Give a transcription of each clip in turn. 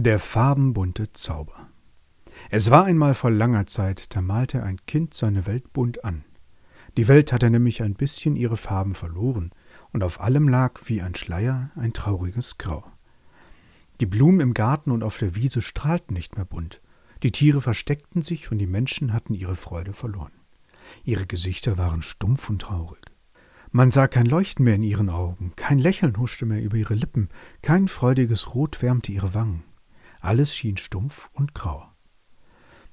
Der farbenbunte Zauber. Es war einmal vor langer Zeit, da malte ein Kind seine Welt bunt an. Die Welt hatte nämlich ein bisschen ihre Farben verloren, und auf allem lag wie ein Schleier ein trauriges Grau. Die Blumen im Garten und auf der Wiese strahlten nicht mehr bunt, die Tiere versteckten sich und die Menschen hatten ihre Freude verloren. Ihre Gesichter waren stumpf und traurig. Man sah kein Leuchten mehr in ihren Augen, kein Lächeln huschte mehr über ihre Lippen, kein freudiges Rot wärmte ihre Wangen. Alles schien stumpf und grau.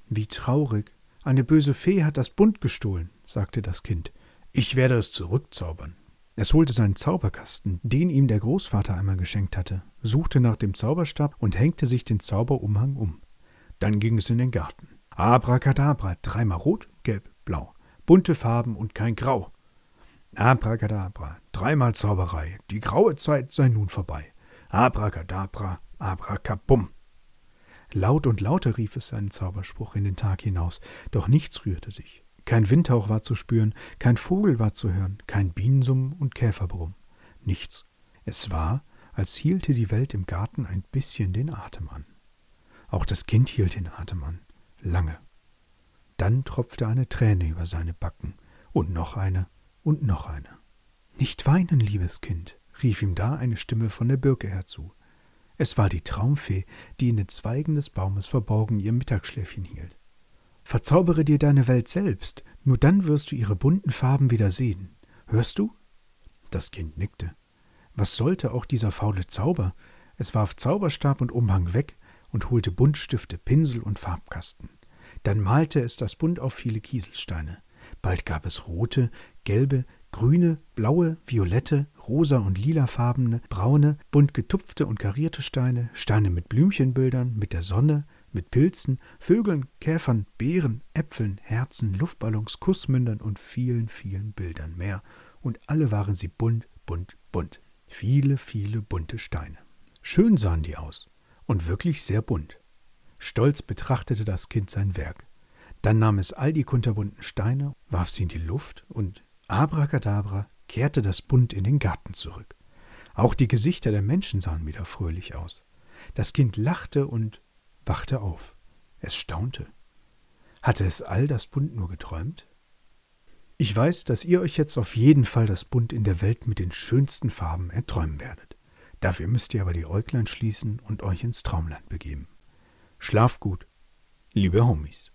Wie traurig. Eine böse Fee hat das Bunt gestohlen, sagte das Kind. Ich werde es zurückzaubern. Es holte seinen Zauberkasten, den ihm der Großvater einmal geschenkt hatte, suchte nach dem Zauberstab und hängte sich den Zauberumhang um. Dann ging es in den Garten. Abracadabra, dreimal rot, gelb, blau. Bunte Farben und kein Grau. Abracadabra, dreimal Zauberei, die graue Zeit sei nun vorbei. Abracadabra, abracabum. Laut und lauter rief es seinen Zauberspruch in den Tag hinaus, doch nichts rührte sich. Kein Windhauch war zu spüren, kein Vogel war zu hören, kein Bienensummen und Käferbrumm. Nichts. Es war, als hielte die Welt im Garten ein bisschen den Atem an. Auch das Kind hielt den Atem an. Lange. Dann tropfte eine Träne über seine Backen, und noch eine, und noch eine. Nicht weinen, liebes Kind, rief ihm da eine Stimme von der Birke herzu. Es war die Traumfee, die in den Zweigen des Baumes verborgen ihr Mittagsschläfchen hielt. Verzaubere dir deine Welt selbst, nur dann wirst du ihre bunten Farben wieder sehen. Hörst du? Das Kind nickte. Was sollte auch dieser faule Zauber? Es warf Zauberstab und Umhang weg und holte Buntstifte, Pinsel und Farbkasten. Dann malte es das Bunt auf viele Kieselsteine. Bald gab es rote, gelbe, grüne, blaue, violette, rosa und lilafarbene, braune, bunt getupfte und karierte Steine, Steine mit Blümchenbildern, mit der Sonne, mit Pilzen, Vögeln, Käfern, Beeren, Äpfeln, Herzen, Luftballons, Kussmündern und vielen, vielen Bildern mehr. Und alle waren sie bunt, bunt, bunt. Viele, viele bunte Steine. Schön sahen die aus und wirklich sehr bunt. Stolz betrachtete das Kind sein Werk. Dann nahm es all die kunterbunten Steine, warf sie in die Luft und Abracadabra kehrte das Bunt in den Garten zurück. Auch die Gesichter der Menschen sahen wieder fröhlich aus. Das Kind lachte und wachte auf. Es staunte. Hatte es all das Bunt nur geträumt? Ich weiß, dass ihr euch jetzt auf jeden Fall das Bunt in der Welt mit den schönsten Farben erträumen werdet. Dafür müsst ihr aber die Äuglein schließen und euch ins Traumland begeben. Schlaf gut, liebe Homies.